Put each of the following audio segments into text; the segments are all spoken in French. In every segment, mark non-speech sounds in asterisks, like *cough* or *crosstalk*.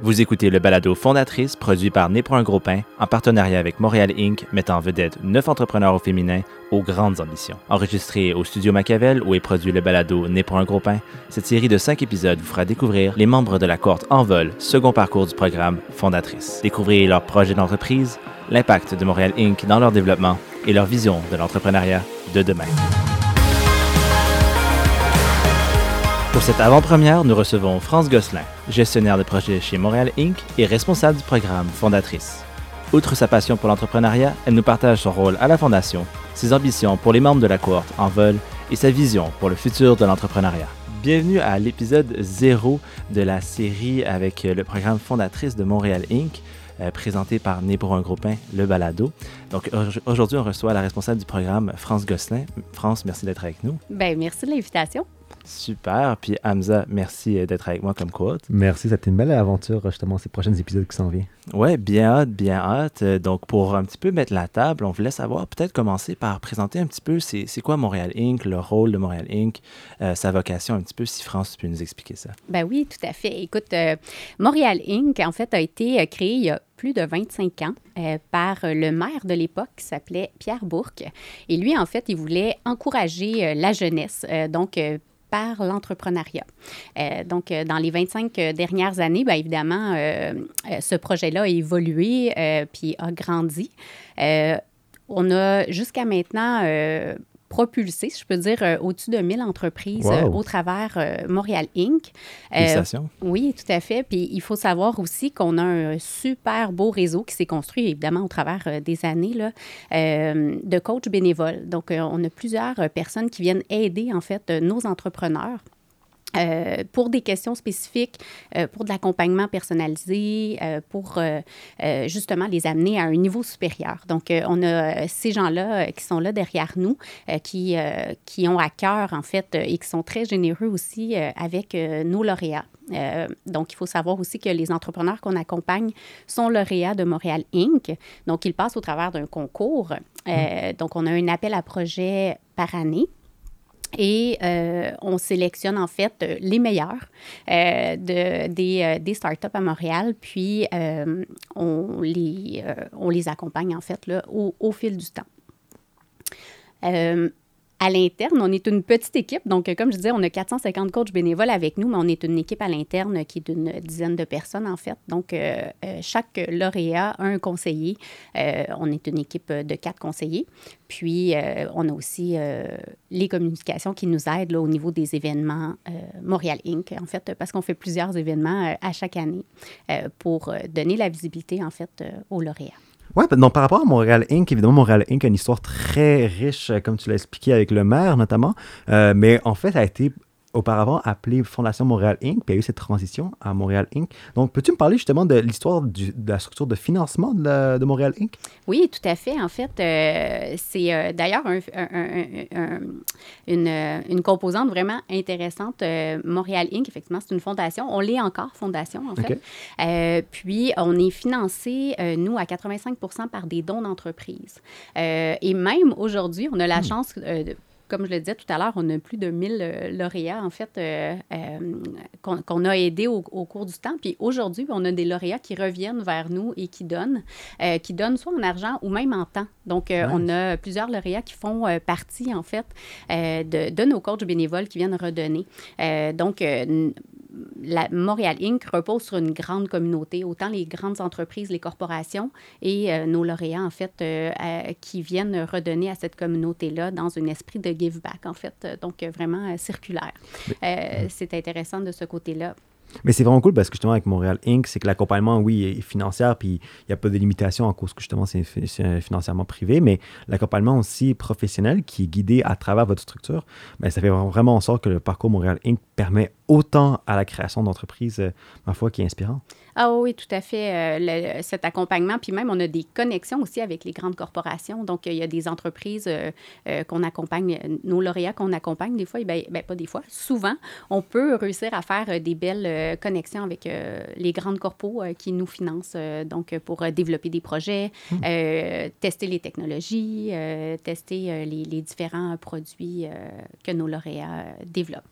Vous écoutez le balado Fondatrice, produit par Né pour un gros pain, en partenariat avec Montréal Inc., mettant en vedette neuf entrepreneurs au féminin aux grandes ambitions. Enregistré au studio Machiavel, où est produit le balado Né pour un gros pain, cette série de cinq épisodes vous fera découvrir les membres de la cohorte en vol, second parcours du programme Fondatrice. Découvrez leurs projets d'entreprise, l'impact de Montréal Inc. dans leur développement et leur vision de l'entrepreneuriat de demain. Pour cette avant-première, nous recevons France Gosselin, gestionnaire de projet chez Montréal Inc. et responsable du programme Fondatrice. Outre sa passion pour l'entrepreneuriat, elle nous partage son rôle à la Fondation, ses ambitions pour les membres de la cohorte en vol et sa vision pour le futur de l'entrepreneuriat. Bienvenue à l'épisode 0 de la série avec le programme Fondatrice de Montréal Inc. Euh, présenté par Né pour un gros pain, le balado. Donc aujourd'hui, on reçoit la responsable du programme, France Gosselin. France, merci d'être avec nous. Ben merci de l'invitation. Super. Puis Hamza, merci euh, d'être avec moi comme quote. Merci, c'était une belle aventure, justement, ces prochains épisodes qui s'en viennent. Ouais, bien hâte, bien hâte. Euh, donc, pour un petit peu mettre la table, on voulait savoir, peut-être commencer par présenter un petit peu c'est quoi Montréal Inc., le rôle de Montréal Inc., euh, sa vocation un petit peu, si France, tu peux nous expliquer ça. Ben oui, tout à fait. Écoute, Montréal Inc., en fait, a été créé il y a plus de 25 ans par le maire de l'époque qui s'appelait Pierre Bourque. Et lui, en fait, il voulait encourager la jeunesse. donc, par l'entrepreneuriat. Euh, donc, euh, dans les 25 euh, dernières années, bien évidemment, ce projet-là a évolué puis a grandi. on a jusqu'à maintenant propulsé, si je peux dire, euh, au-dessus de 1000 entreprises euh, au travers euh, Montréal Inc. oui, tout à fait. Puis il faut savoir aussi qu'on a un super beau réseau qui s'est construit, évidemment, au travers des années, là, de coachs bénévoles. Donc, on a plusieurs personnes qui viennent aider, en fait, nos entrepreneurs euh, pour des questions spécifiques, euh, pour de l'accompagnement personnalisé, euh, pour justement les amener à un niveau supérieur. Donc, on a ces gens-là qui sont là derrière nous, qui, qui ont à cœur, en fait, et qui sont très généreux aussi avec nos lauréats. donc, il faut savoir aussi que les entrepreneurs qu'on accompagne sont lauréats de Montréal Inc. Donc, ils passent au travers d'un concours. Mmh. Donc, on a un appel à projet par année. Et euh, on sélectionne en fait euh, les meilleurs euh, de, des, des, startups à Montréal, puis on, les, on les accompagne en fait là, au, au fil du temps à l'interne, on est une petite équipe. Donc, comme je disais, on a 450 coachs bénévoles avec nous, mais on est une équipe à l'interne qui est d'une dizaine de personnes, en fait. Donc, euh, euh, chaque lauréat a un conseiller. Euh, on est une équipe de quatre conseillers. Puis, on a aussi les communications qui nous aident au niveau des événements Montréal Inc., en fait, parce qu'on fait plusieurs événements à chaque année pour donner la visibilité, en fait, aux lauréats. Oui, donc par rapport à Montréal Inc., évidemment, Montréal Inc. a une histoire très riche, comme tu l'as expliqué avec le maire notamment, euh, mais en fait, a été auparavant appelé Fondation Montréal Inc., puis il y a eu cette transition à Montréal Inc. Donc, peux-tu me parler justement de l'histoire de la structure de financement de, Montréal Inc?? Oui, tout à fait. En fait, euh, c'est euh, d'ailleurs une, une, composante vraiment intéressante. Euh, Montréal Inc., effectivement, c'est une fondation. On l'est encore, fondation, en fait. puis, on est financé, nous, à 85 par des dons d'entreprise. et même aujourd'hui, on a la hmm. chance comme je le disais tout à l'heure, on a plus de 1000 euh, lauréats, en fait, euh, euh, qu'on a aidés au, cours du temps. Puis aujourd'hui, on a des lauréats qui reviennent vers nous et qui donnent, qui donnent soit en argent ou même en temps. Donc, on a plusieurs lauréats qui font partie, en fait, de, de, nos coachs bénévoles qui viennent redonner. donc, la Montréal Inc. repose sur une grande communauté, autant les grandes entreprises, les corporations et euh, nos lauréats, en fait, euh, qui viennent redonner à cette communauté-là dans un esprit de give back, en fait, donc vraiment circulaire. c'est intéressant de ce côté-là. Mais c'est vraiment cool parce que justement, avec Montréal Inc., c'est que l'accompagnement, oui, est financier, puis il n'y a pas de limitation en cause que justement c'est financièrement privé, mais l'accompagnement aussi professionnel qui est guidé à travers votre structure, bien, ça fait vraiment en sorte que le parcours Montréal Inc. permet autant à la création d'entreprises, euh, ma foi, qui est inspirant. Ah oui, tout à fait. Euh, cet accompagnement, puis même on a des connexions aussi avec les grandes corporations. Donc, il y a des entreprises euh, qu'on accompagne, nos lauréats qu'on accompagne des fois, bien, ben, pas des fois, souvent, on peut réussir à faire des belles connexions avec les grandes corpos qui nous financent, donc pour développer des projets, hmm. tester les technologies, tester les, les, différents produits que nos lauréats développent.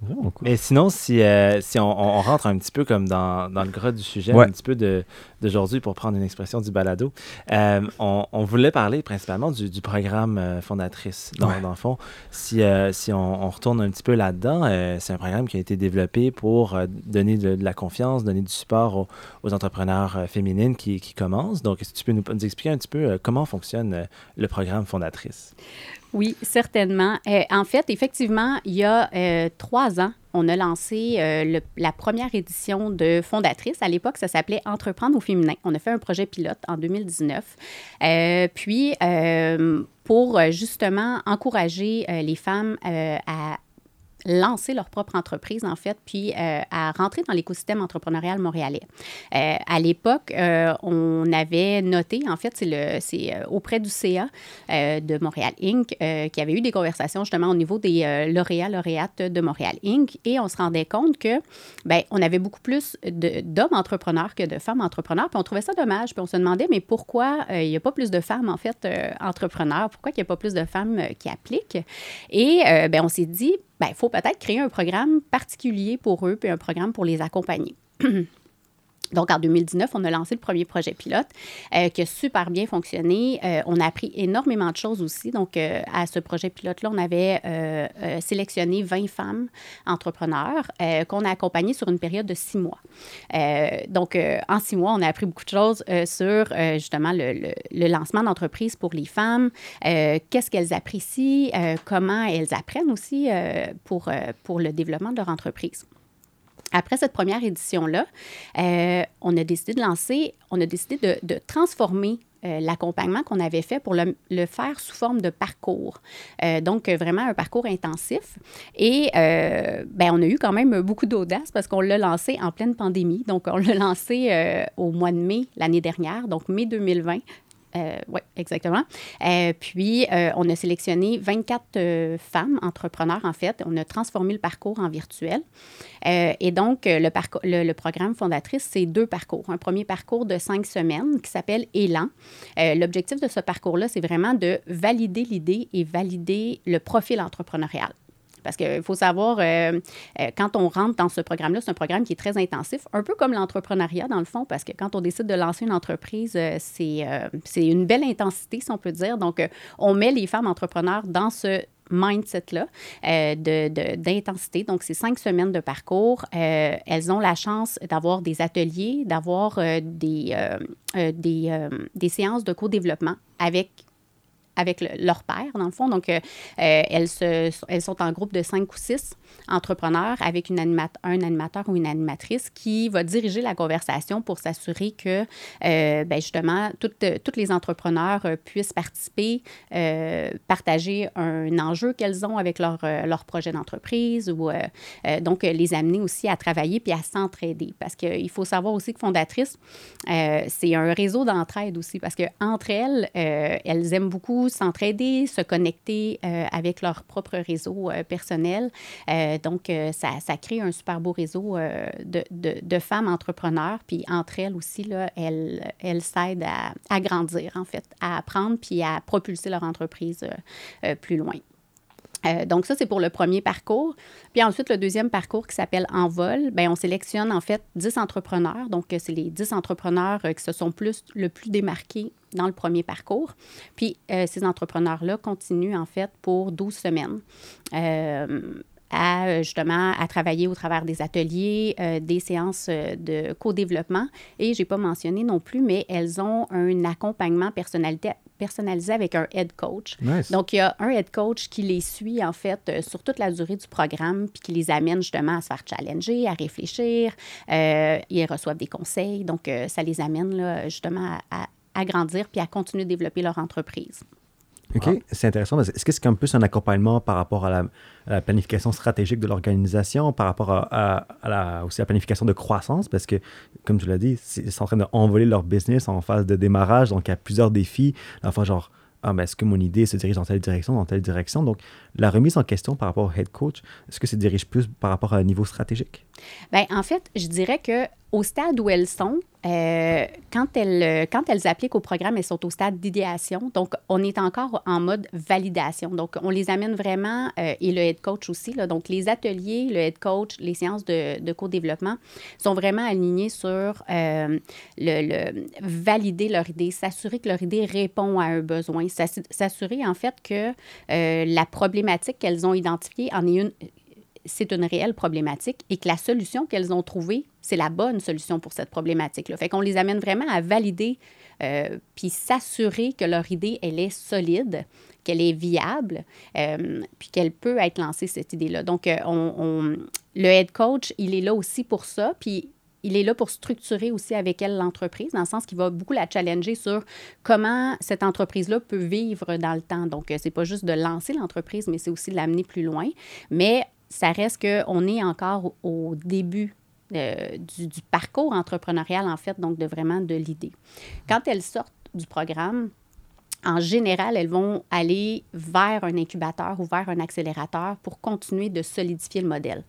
Hmm. Mais sinon, si, euh, si on, on, rentre un petit peu comme dans, dans le gras du sujet, un petit peu d'aujourd'hui, pour prendre une expression du balado, euh, on, on, voulait parler principalement du, du programme euh, fondatrice. Dans, dans, le fond, si, si on, retourne un petit peu là-dedans, c'est un programme qui a été développé pour donner de, la confiance, donner du support aux, aux entrepreneurs féminines qui, qui, commencent. Donc, est-ce que tu peux nous, nous expliquer un petit peu comment fonctionne le programme fondatrice? Oui, certainement. Euh, en fait, effectivement, il y a euh, trois ans, on a lancé euh, la première édition de Fondatrice. À l'époque, ça s'appelait Entreprendre au féminin. On a fait un projet pilote en 2019. puis, pour justement encourager les femmes à lancer leur propre entreprise, en fait, puis euh, à rentrer dans l'écosystème entrepreneurial montréalais. Euh, à l'époque, euh, on avait noté, en fait, c'est auprès du CA de Montréal Inc., qui avait eu des conversations justement au niveau des lauréats, lauréates de Montréal Inc., et on se rendait compte que, ben on avait beaucoup plus d'hommes entrepreneurs que de femmes entrepreneurs, puis on trouvait ça dommage, puis on se demandait, mais pourquoi il n'y a pas plus de femmes, en fait, entrepreneurs, pourquoi il n'y a pas plus de femmes qui appliquent? Et ben on s'est dit, il faut peut-être créer un programme particulier pour eux, puis un programme pour les accompagner. *clears throat* Donc, en 2019, on a lancé le premier projet pilote euh, qui a super bien fonctionné. Euh, on a appris énormément de choses aussi. Donc, euh, à ce projet pilote-là, on avait sélectionné 20 femmes entrepreneurs qu'on a accompagnées sur une période de six mois. donc, en six mois, on a appris beaucoup de choses sur justement le, le lancement d'entreprise pour les femmes, qu'est-ce qu'elles apprécient, comment elles apprennent aussi pour, pour le développement de leur entreprise. Après cette première édition-là, euh, on a décidé de lancer, on a décidé de, transformer euh, l'accompagnement qu'on avait fait pour le, faire sous forme de parcours. Euh, donc, vraiment un parcours intensif. Et ben, on a eu quand même beaucoup d'audace parce qu'on l'a lancé en pleine pandémie. Donc, on l'a lancé au mois de mai l'année dernière, donc mai 2020. Euh, oui, exactement. Euh, puis, euh, on a sélectionné 24 femmes entrepreneurs, en fait. On a transformé le parcours en virtuel. et donc, le, le, programme fondatrice, c'est deux parcours. Un premier parcours de cinq semaines qui s'appelle Élan. L'objectif de ce parcours-là, c'est vraiment de valider l'idée et valider le profil entrepreneurial. Parce qu'il faut savoir, euh, euh, quand on rentre dans ce programme-là, c'est un programme qui est très intensif, un peu comme l'entrepreneuriat dans le fond, parce que quand on décide de lancer une entreprise, euh, c'est une belle intensité, si on peut dire. Donc, on met les femmes entrepreneurs dans ce mindset-là d'intensité. Donc, c'est cinq semaines de parcours. elles ont la chance d'avoir des ateliers, d'avoir des, des, des séances de co-développement avec avec leur père, dans le fond. Donc, euh, euh, elles, se, elles sont en groupe de cinq ou six entrepreneurs avec une un animateur ou une animatrice qui va diriger la conversation pour s'assurer que, euh, ben justement, toutes, toutes les entrepreneurs puissent participer, partager un enjeu qu'elles ont avec leur, leur projet d'entreprise ou donc les amener aussi à travailler puis à s'entraider. Parce qu'il faut savoir aussi que Fondatrice, c'est un réseau d'entraide aussi parce qu'entre elles, elles aiment beaucoup s'entraider, se connecter euh, avec leur propre réseau euh, personnel. Euh, donc, ça, crée un super beau réseau de, femmes entrepreneurs. Puis entre elles aussi, là, elles, elles s'aident à, à, grandir, en fait, à apprendre puis à propulser leur entreprise plus loin. Euh, donc ça, c'est pour le premier parcours. Puis ensuite, le deuxième parcours qui s'appelle Envol, bien, on sélectionne en fait 10 entrepreneurs. Donc, c'est les 10 entrepreneurs euh, qui se sont plus, le plus démarqués dans le premier parcours. Puis euh, ces entrepreneurs-là continuent en fait pour 12 semaines à justement à travailler au travers des ateliers, des séances de co-développement. Et je n'ai pas mentionné non plus, mais elles ont un accompagnement personnalité, personnalisé avec un head coach. Donc, il y a un head coach qui les suit, en fait, euh, sur toute la durée du programme, puis qui les amène justement à se faire challenger, à réfléchir. Euh, ils reçoivent des conseils. Donc, euh, ça les amène là, justement à, à, grandir puis à continuer de développer leur entreprise. OK, c'est intéressant. Est-ce que c'est un peu un accompagnement par rapport à la, planification stratégique de l'organisation, par rapport à, la, aussi à la planification de croissance? Parce que, comme tu l'as dit, c'est en train d'envoler leur business en phase de démarrage, donc il y a plusieurs défis. Enfin, genre, ah, mais est-ce que mon idée se dirige dans telle direction, dans telle direction? Donc, la remise en question par rapport au head coach, est-ce que ça dirige plus par rapport à un niveau stratégique? Bien, en fait, je dirais que au stade où elles sont, euh, quand, elles, quand elles appliquent au programme, elles sont au stade d'idéation. Donc, on est encore en mode validation. Donc, on les amène vraiment, euh, et le head coach aussi. Donc, les ateliers, le head coach, les séances de, co-développement sont vraiment alignés sur euh, le, valider leur idée, s'assurer que leur idée répond à un besoin, s'assurer en fait que la problématique qu'elles ont identifiée en est une c'est une réelle problématique et que la solution qu'elles ont trouvée, c'est la bonne solution pour cette problématique-là. Fait qu'on les amène vraiment à valider euh, puis s'assurer que leur idée, elle est solide, qu'elle est viable, euh, puis qu'elle peut être lancée, cette idée-là. Donc, euh, on, le head coach, il est là aussi pour ça, puis il est là pour structurer aussi avec elle l'entreprise, dans le sens qu'il va beaucoup la challenger sur comment cette entreprise-là peut vivre dans le temps. Donc, c'est pas juste de lancer l'entreprise, mais c'est aussi de l'amener plus loin. Mais ça reste qu'on est encore au début euh, du, parcours entrepreneurial, en fait, donc de vraiment de l'idée. Quand elles sortent du programme, en général, elles vont aller vers un incubateur ou vers un accélérateur pour continuer de solidifier le modèle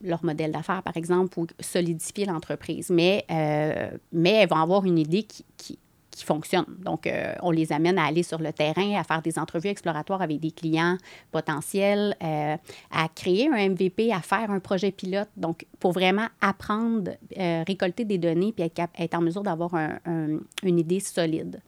leur modèle d'affaires, par exemple, ou solidifier l'entreprise. Mais, euh, mais elles vont avoir une idée qui, qui, qui fonctionnent. Donc, euh, on les amène à aller sur le terrain, à faire des entrevues exploratoires avec des clients potentiels, euh, à créer un MVP, à faire un projet pilote. Donc, pour vraiment apprendre, euh, récolter des données puis être, en mesure d'avoir une idée solide.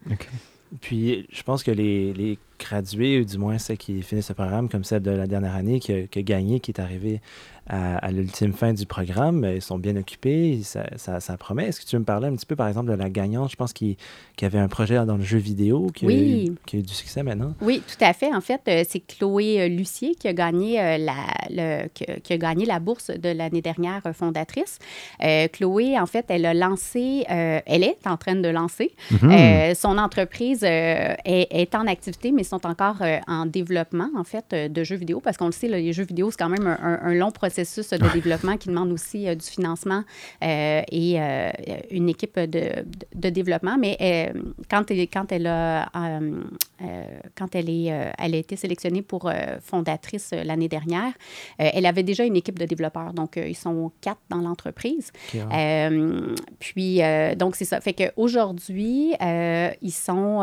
Puis, je pense que les, les, gradués, ou du moins ceux qui finissent ce programme, comme celle de la dernière année, qui a, gagné, qui est arrivé à, l'ultime fin du programme. Ils sont bien occupés, ça, ça, promet. Est-ce que tu veux me parler un petit peu, par exemple, de la gagnante? Je pense qu'il y avait un projet dans le jeu vidéo qui, a eu, qui, a eu, du succès maintenant. Oui, tout à fait. En fait, euh, c'est Chloé euh, Lucier qui a gagné, euh, la, le, qui, a gagné la bourse de l'année dernière fondatrice. Chloé, en fait, elle a lancé, elle est en train de lancer. Mhm. son entreprise est, est, en activité, mais sont encore en développement, en fait, de jeux vidéo, parce qu'on le sait, les jeux vidéo, c'est quand même un long processus de développement qui demande aussi euh, du financement euh, et euh, une équipe de, de, développement. Mais quand, elle, quand elle a quand elle, est, elle a été sélectionnée pour fondatrice l'année dernière, elle avait déjà une équipe de développeurs. Donc, ils sont quatre dans l'entreprise. puis, donc, c'est ça. Fait qu'aujourd'hui, ils, sont,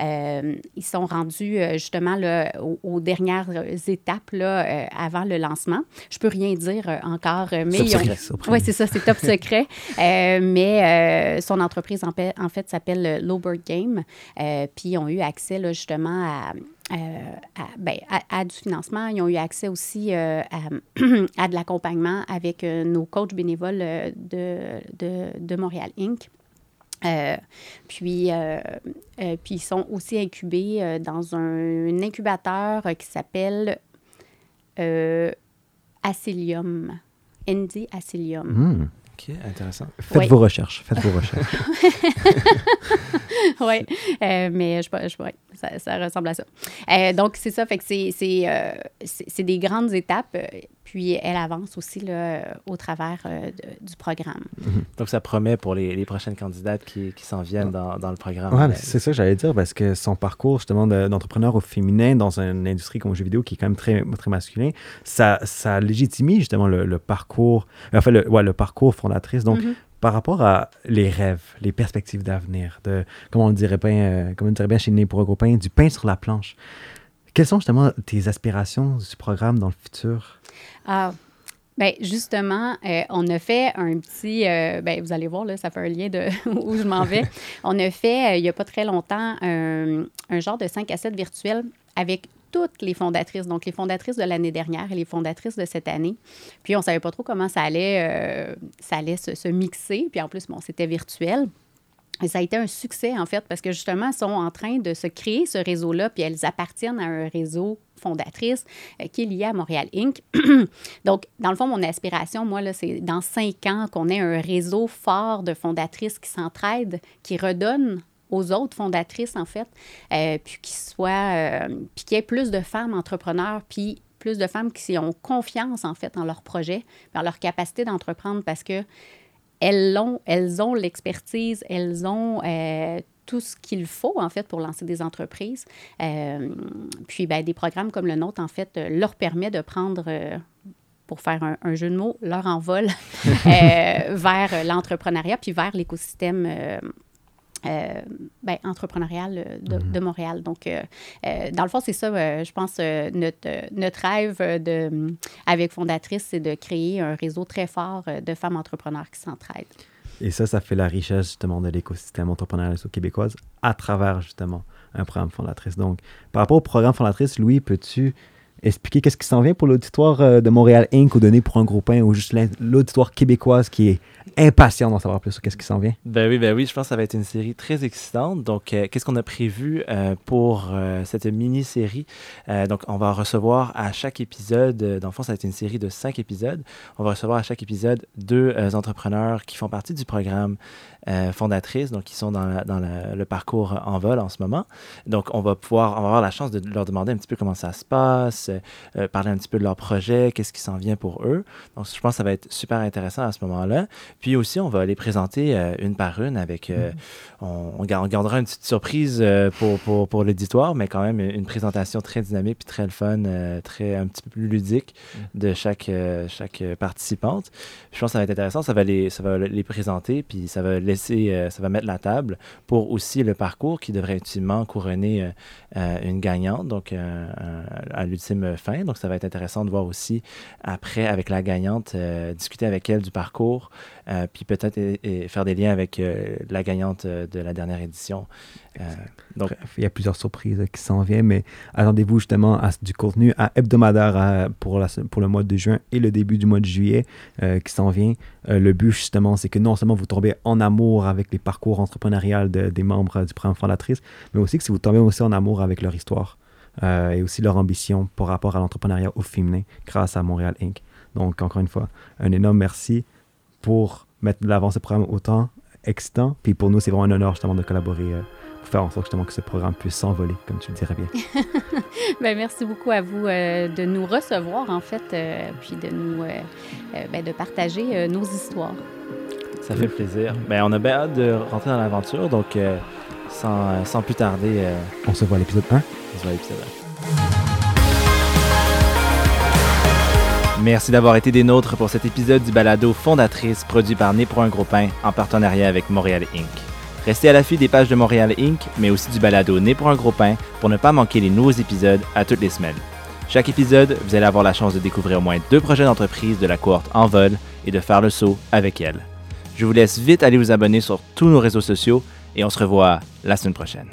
ils sont rendus justement là, aux, dernières étapes là, avant le lancement. Je peux rien dire euh, encore. Euh, mais Oui, c'est ça, c'est top secret. *laughs* Euh, mais son entreprise, en fait, en fait s'appelle Lowbird Game. puis ils ont eu accès là, justement à, ben, à, du financement. Ils ont eu accès aussi à, *clears throat* à, de l'accompagnement avec nos coachs bénévoles de, de, de Montréal Inc. puis, puis ils sont aussi incubés dans un, un incubateur qui s'appelle Acilium. Andy Acilium. Hmm. OK, intéressant. Faites vos recherches. Faites vos recherches. *laughs* oui, euh, mais je, je, ouais, ça, ça, ressemble à ça. Euh, donc, c'est ça, fait que c'est euh, des grandes étapes. Puis elle avance aussi là, au travers euh, du programme. Mhm. Donc ça promet pour les, les prochaines candidates qui, qui s'en viennent dans, dans, le programme. Oui, c'est ça que j'allais dire, parce que son parcours justement d'entrepreneur au féminin dans une industrie comme le jeu vidéo qui est quand même très, très masculin, ça, ça légitimise justement le, parcours, enfin le, ouais, le parcours fondatrice. Donc, mhm. Par rapport à les rêves, les perspectives d'avenir, de, comme on le dirait bien, euh, comme on dirait bien chez Né pour un copain, du pain sur la planche. Quelles sont justement tes aspirations du programme dans le futur? Ah, Bien, justement, euh, on a fait un petit. Euh, ben, vous allez voir, là, ça fait un lien de *laughs* où je m'en vais. *laughs* on a fait, euh, il n'y a pas très longtemps, un, genre de 5 à 7 virtuel avec toutes les fondatrices, donc les fondatrices de l'année dernière et les fondatrices de cette année. Puis, on ne savait pas trop comment ça allait, ça allait se, se, mixer. Puis, en plus, bon, c'était virtuel. Et ça a été un succès, en fait, parce que justement, elles sont en train de se créer ce réseau-là, puis elles appartiennent à un réseau fondatrice euh, qui est lié à Montréal Inc. *clears throat* Donc, dans le fond, mon aspiration, moi, là, c'est dans cinq ans qu'on ait un réseau fort de fondatrices qui s'entraident, qui redonnent aux autres fondatrices, en fait, euh, euh, puis qu'il y ait plus de femmes entrepreneurs, puis plus de femmes qui ont confiance, en fait, en leur projet, en leur capacité d'entreprendre, parce que elles ont, elles ont l'expertise, elles ont euh, tout ce qu'il faut, en fait, pour lancer des entreprises. Puis, ben, des programmes comme le nôtre, en fait, leur permet de prendre, pour faire un, jeu de mots, leur envol *laughs* vers l'entrepreneuriat puis vers l'écosystème ben, entrepreneurial de, mhm. de, Montréal. Donc, euh, euh, dans le fond, c'est ça, je pense, notre, notre rêve de, avec Fondatrice, c'est de créer un réseau très fort de femmes entrepreneurs qui s'entraident. Et ça, ça fait la richesse justement de l'écosystème entrepreneurial québécois à travers justement un programme Fondatrice. Donc, par rapport au programme Fondatrice, Louis, peux-tu expliquer qu'est-ce qui s'en vient pour l'auditoire de Montréal Inc. ou donné pour un groupe 1 ou juste l'auditoire québécoise qui est impatient d'en savoir plus sur qu'est-ce qui s'en vient? Ben oui, ben oui, je pense que ça va être une série très excitante. Donc, euh, qu'est-ce qu'on a prévu euh, pour euh, cette mini-série? donc, on va recevoir à chaque épisode, dans le fond, ça va être une série de cinq épisodes. On va recevoir à chaque épisode deux entrepreneurs qui font partie du programme fondatrice, donc qui sont dans, dans le parcours en vol en ce moment. Donc, on va pouvoir, on va avoir la chance de leur demander un petit peu comment ça se passe, parler un petit peu de leur projet, qu'est-ce qui s'en vient pour eux. Donc, je pense que ça va être super intéressant à ce moment-là. Puis aussi, on va les présenter euh, une par une avec. Euh, mm-hmm. on, gardera une petite surprise euh, pour, pour, pour l'auditoire, mais quand même une présentation très dynamique puis très le fun, très un petit peu plus ludique mm. de chaque, chaque participante. Je pense que ça va être intéressant. Ça va les, ça va les présenter puis ça va laisser, ça va mettre la table pour aussi le parcours qui devrait ultimement couronner une gagnante, donc à l'ultime fin. Donc ça va être intéressant de voir aussi après avec la gagnante, discuter avec elle du parcours. Euh, puis peut-être faire des liens avec euh, la gagnante euh, de la dernière édition. donc, il y a plusieurs surprises qui s'en viennent, mais attendez-vous justement à du contenu à hebdomadaire pour, le mois de juin et le début du mois de juillet qui s'en vient. le but justement, c'est que non seulement vous tombez en amour avec les parcours entrepreneurial des membres du programme fondatrice, mais aussi que si vous tombez aussi en amour avec leur histoire. Et aussi leur ambition par rapport à l'entrepreneuriat au féminin grâce à Montréal Inc. Donc, encore une fois, un énorme merci pour mettre de l'avant ce programme autant excitant. Puis pour nous, c'est vraiment un honneur justement de collaborer euh, pour faire en sorte justement que ce programme puisse s'envoler, comme tu le dirais bien. *laughs* ben, merci beaucoup à vous euh, de nous recevoir en fait, euh, puis de nous ben, de partager nos histoires. Ça fait plaisir. Ben, on a bien hâte de rentrer dans l'aventure, donc sans, sans, plus tarder. On se voit à l'épisode 1. On se voit à l'épisode 1. Merci d'avoir été des nôtres pour cet épisode du balado Fondatrice produit par Né pour un gros pain en partenariat avec Montréal Inc. Restez à l'affût des pages de Montréal Inc., mais aussi du balado Né pour un gros pain pour ne pas manquer les nouveaux épisodes à toutes les semaines. Chaque épisode, vous allez avoir la chance de découvrir au moins deux projets d'entreprise de la cohorte en vol et de faire le saut avec elle. Je vous laisse vite aller vous abonner sur tous nos réseaux sociaux et on se revoit la semaine prochaine.